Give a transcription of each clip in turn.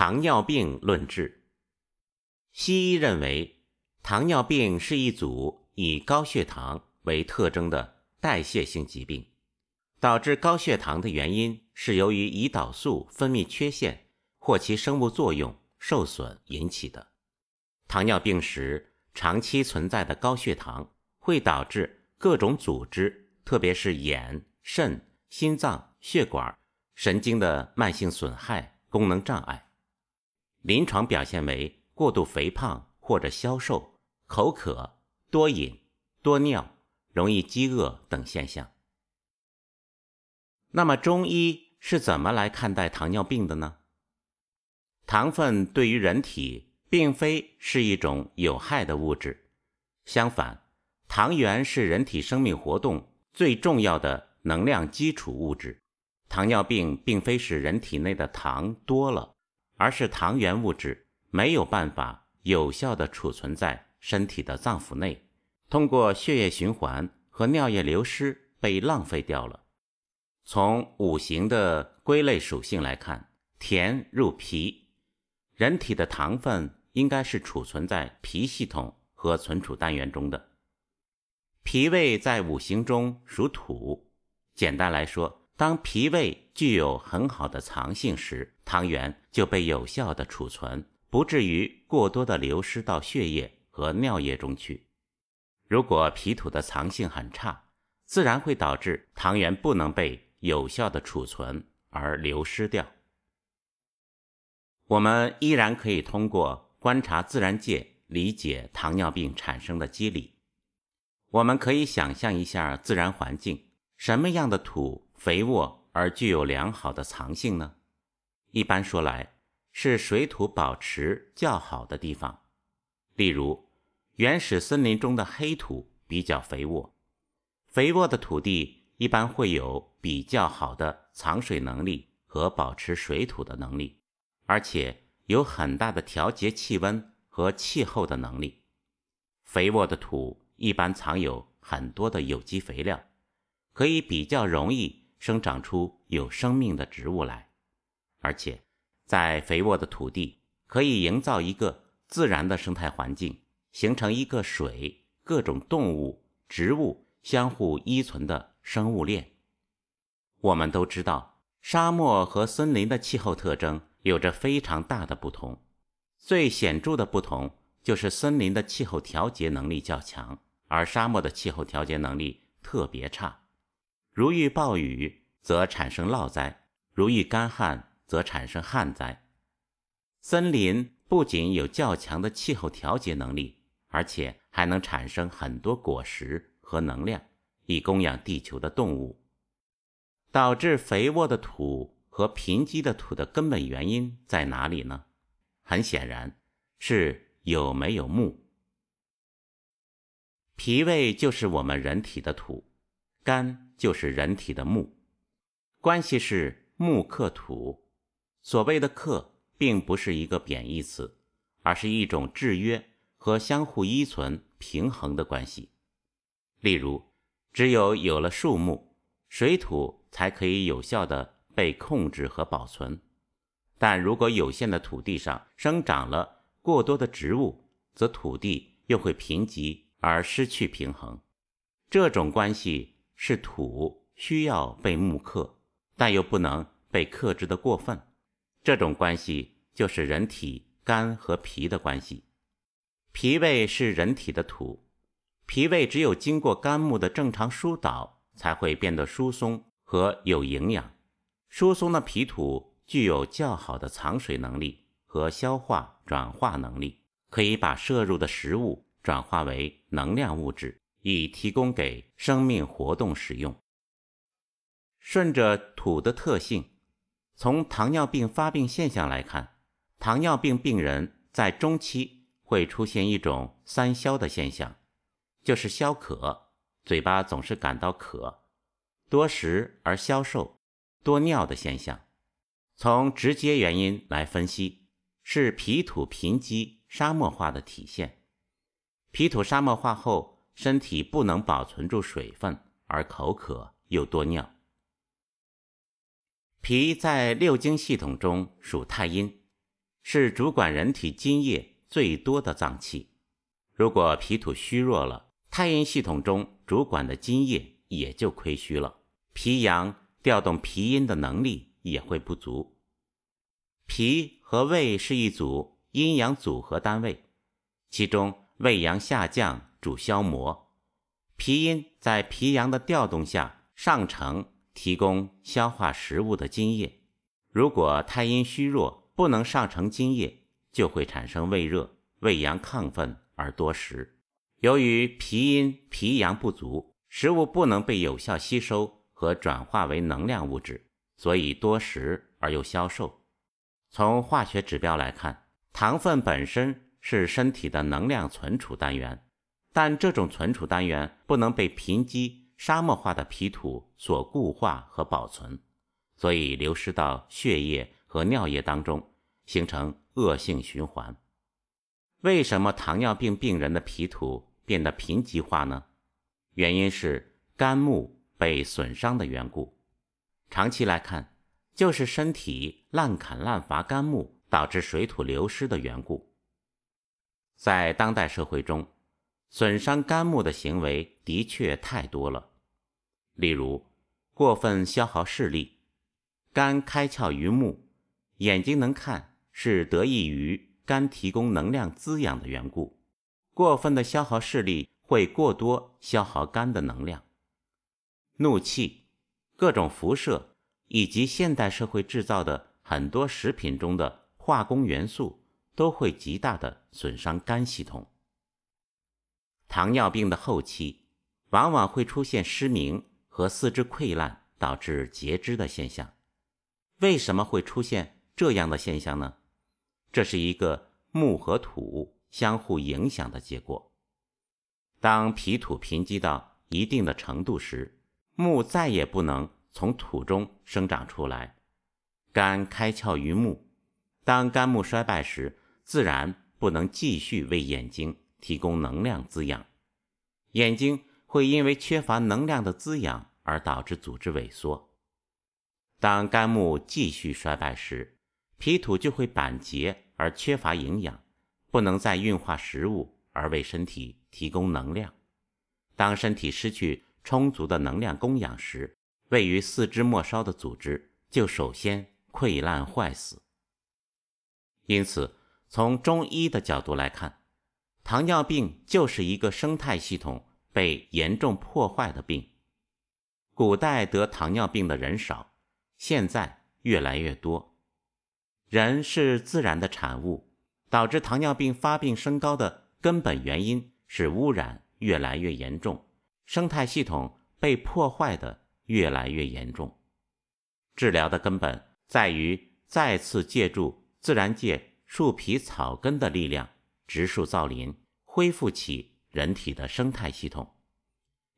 糖尿病论治。西医认为，糖尿病是一组以高血糖为特征的代谢性疾病。导致高血糖的原因是由于胰岛素分泌缺陷或其生物作用受损引起的。糖尿病时长期存在的高血糖会导致各种组织，特别是眼、肾、心脏、血管、神经的慢性损害、功能障碍。临床表现为过度肥胖或者消瘦、口渴、多饮、多尿、容易饥饿等现象。那么中医是怎么来看待糖尿病的呢？糖分对于人体并非是一种有害的物质，相反，糖原是人体生命活动最重要的能量基础物质。糖尿病并非是人体内的糖多了。而是糖原物质没有办法有效地储存在身体的脏腑内，通过血液循环和尿液流失被浪费掉了。从五行的归类属性来看，甜入脾，人体的糖分应该是储存在脾系统和存储单元中的。脾胃在五行中属土，简单来说。当脾胃具有很好的藏性时，糖原就被有效的储存，不至于过多的流失到血液和尿液中去。如果脾土的藏性很差，自然会导致糖原不能被有效的储存而流失掉。我们依然可以通过观察自然界理解糖尿病产生的机理。我们可以想象一下自然环境，什么样的土？肥沃而具有良好的藏性呢？一般说来，是水土保持较好的地方。例如，原始森林中的黑土比较肥沃。肥沃的土地一般会有比较好的藏水能力和保持水土的能力，而且有很大的调节气温和气候的能力。肥沃的土一般藏有很多的有机肥料，可以比较容易。生长出有生命的植物来，而且在肥沃的土地可以营造一个自然的生态环境，形成一个水、各种动物、植物相互依存的生物链。我们都知道，沙漠和森林的气候特征有着非常大的不同。最显著的不同就是森林的气候调节能力较强，而沙漠的气候调节能力特别差。如遇暴雨，则产生涝灾；如遇干旱，则产生旱灾。森林不仅有较强的气候调节能力，而且还能产生很多果实和能量，以供养地球的动物。导致肥沃的土和贫瘠的土的根本原因在哪里呢？很显然，是有没有木。脾胃就是我们人体的土。肝就是人体的木，关系是木克土。所谓的克，并不是一个贬义词，而是一种制约和相互依存、平衡的关系。例如，只有有了树木，水土才可以有效的被控制和保存。但如果有限的土地上生长了过多的植物，则土地又会贫瘠而失去平衡。这种关系。是土需要被木克，但又不能被克制的过分。这种关系就是人体肝和脾的关系。脾胃是人体的土，脾胃只有经过肝木的正常疏导，才会变得疏松和有营养。疏松的脾土具有较好的藏水能力和消化转化能力，可以把摄入的食物转化为能量物质。以提供给生命活动使用。顺着土的特性，从糖尿病发病现象来看，糖尿病病人在中期会出现一种三消的现象，就是消渴，嘴巴总是感到渴，多食而消瘦，多尿的现象。从直接原因来分析，是脾土贫瘠、沙漠化的体现。脾土沙漠化后。身体不能保存住水分，而口渴又多尿。脾在六经系统中属太阴，是主管人体津液最多的脏器。如果脾土虚弱了，太阴系统中主管的津液也就亏虚了，脾阳调动脾阴的能力也会不足。脾和胃是一组阴阳组合单位，其中胃阳下降主消磨，脾阴在脾阳的调动下上承，提供消化食物的津液。如果太阴虚弱，不能上承津液，就会产生胃热、胃阳亢奋而多食。由于脾阴脾阳不足，食物不能被有效吸收和转化为能量物质，所以多食而又消瘦。从化学指标来看，糖分本身是身体的能量存储单元，但这种存储单元不能被贫瘠沙漠化的皮土所固化和保存，所以流失到血液和尿液当中，形成恶性循环。为什么糖尿病病人的皮土？变得贫瘠化呢？原因是肝木被损伤的缘故。长期来看，就是身体滥砍滥伐肝木，导致水土流失的缘故。在当代社会中，损伤肝木的行为的确太多了。例如，过分消耗视力，肝开窍于目，眼睛能看是得益于肝提供能量滋养的缘故。过分的消耗视力会过多消耗肝的能量，怒气、各种辐射以及现代社会制造的很多食品中的化工元素都会极大的损伤肝系统。糖尿病的后期往往会出现失明和四肢溃烂导致截肢的现象。为什么会出现这样的现象呢？这是一个木和土。相互影响的结果。当脾土贫瘠到一定的程度时，木再也不能从土中生长出来，肝开窍于目。当肝木衰败时，自然不能继续为眼睛提供能量滋养，眼睛会因为缺乏能量的滋养而导致组织萎缩。当肝木继续衰败时，脾土就会板结而缺乏营养。不能再运化食物而为身体提供能量。当身体失去充足的能量供养时，位于四肢末梢的组织就首先溃烂坏死。因此，从中医的角度来看，糖尿病就是一个生态系统被严重破坏的病。古代得糖尿病的人少，现在越来越多。人是自然的产物。导致糖尿病发病升高的根本原因是污染越来越严重，生态系统被破坏的越来越严重。治疗的根本在于再次借助自然界树皮草根的力量，植树造林，恢复起人体的生态系统。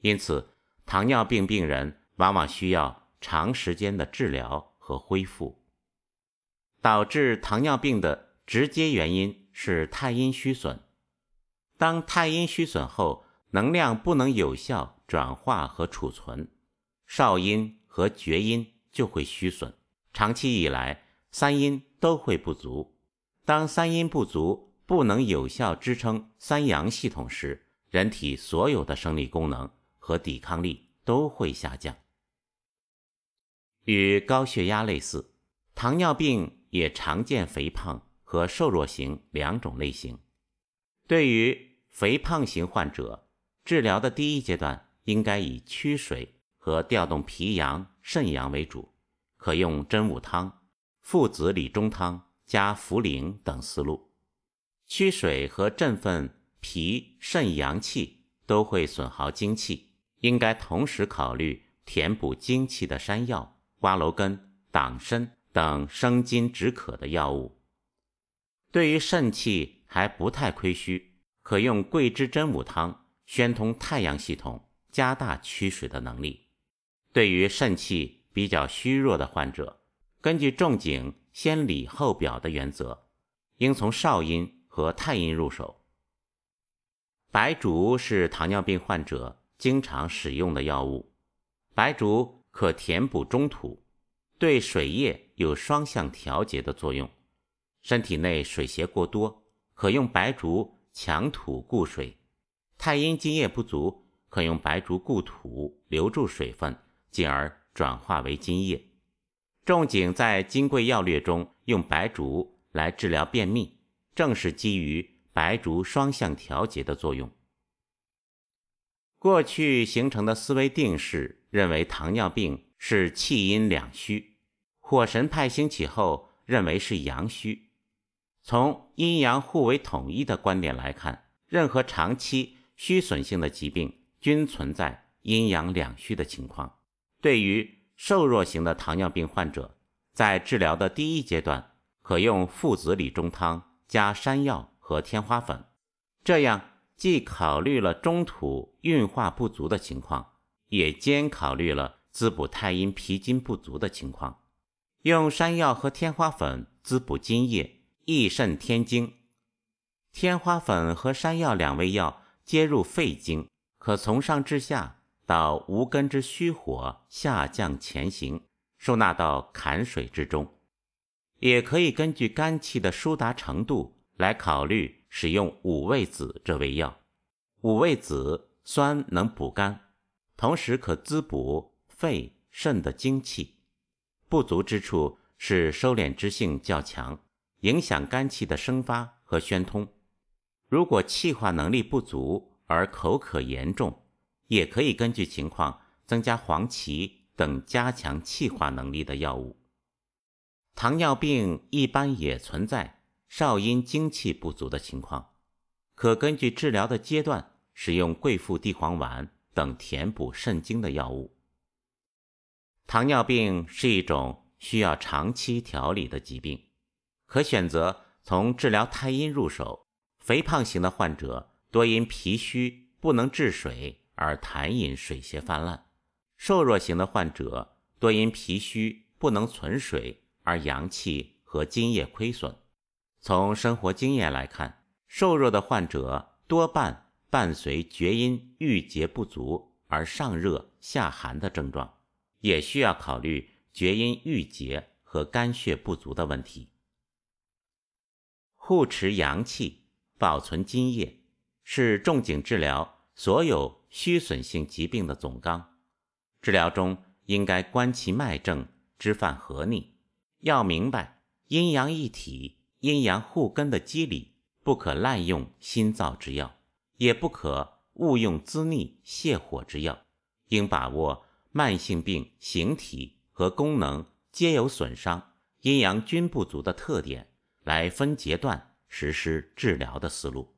因此，糖尿病病人往往需要长时间的治疗和恢复。导致糖尿病的。直接原因是太阴虚损。当太阴虚损后，能量不能有效转化和储存，少阴和厥阴就会虚损。长期以来，三阴都会不足。当三阴不足，不能有效支撑三阳系统时，人体所有的生理功能和抵抗力都会下降。与高血压类似，糖尿病也常见肥胖。和瘦弱型两种类型。对于肥胖型患者，治疗的第一阶段应该以驱水和调动脾阳、肾阳为主，可用真武汤、附子理中汤加茯苓等思路。驱水和振奋脾肾阳气都会损耗精气，应该同时考虑填补精气的山药、瓜蒌根、党参等生津止渴的药物。对于肾气还不太亏虚，可用桂枝真武汤宣通太阳系统，加大驱水的能力。对于肾气比较虚弱的患者，根据仲景先里后表的原则，应从少阴和太阴入手。白术是糖尿病患者经常使用的药物，白术可填补中土，对水液有双向调节的作用。身体内水邪过多，可用白术强土固水；太阴津液不足，可用白术固土留住水分，进而转化为津液。仲景在《金匮要略》中用白术来治疗便秘，正是基于白术双向调节的作用。过去形成的思维定式认为糖尿病是气阴两虚，火神派兴起后认为是阳虚。从阴阳互为统一的观点来看，任何长期虚损性的疾病均存在阴阳两虚的情况。对于瘦弱型的糖尿病患者，在治疗的第一阶段，可用附子理中汤加山药和天花粉，这样。既考虑了中土运化不足的情况，也兼考虑了滋补太阴脾经不足的情况。用山药和天花粉滋补津液，益肾添精。天花粉和山药两味药皆入肺经，可从上至下到无根之虚火下降前行，收纳到坎水之中。也可以根据肝气的疏达程度来考虑。使用五味子这味药，五味子酸能补肝，同时可滋补肺肾的精气。不足之处是收敛之性较强，影响肝气的生发和宣通。如果气化能力不足而口渴严重，也可以根据情况增加黄芪等加强气化能力的药物。糖尿病一般也存在。少阴精气不足的情况，可根据治疗的阶段使用桂附地黄丸等填补肾精的药物。糖尿病是一种需要长期调理的疾病，可选择从治疗太阴入手。肥胖型的患者多因脾虚不能治水而痰饮水邪泛滥，瘦弱型的患者多因脾虚不能存水而阳气和津液亏损。从生活经验来看，瘦弱的患者多半伴随厥阴郁结不足而上热下寒的症状，也需要考虑厥阴郁结和肝血不足的问题。护持阳气、保存津液，是仲景治疗所有虚损性疾病的总纲。治疗中应该观其脉证，知犯合逆，要明白阴阳一体。阴阳互根的机理，不可滥用心燥之药，也不可误用滋腻泻火之药，应把握慢性病形体和功能皆有损伤、阴阳均不足的特点，来分阶段实施治疗的思路。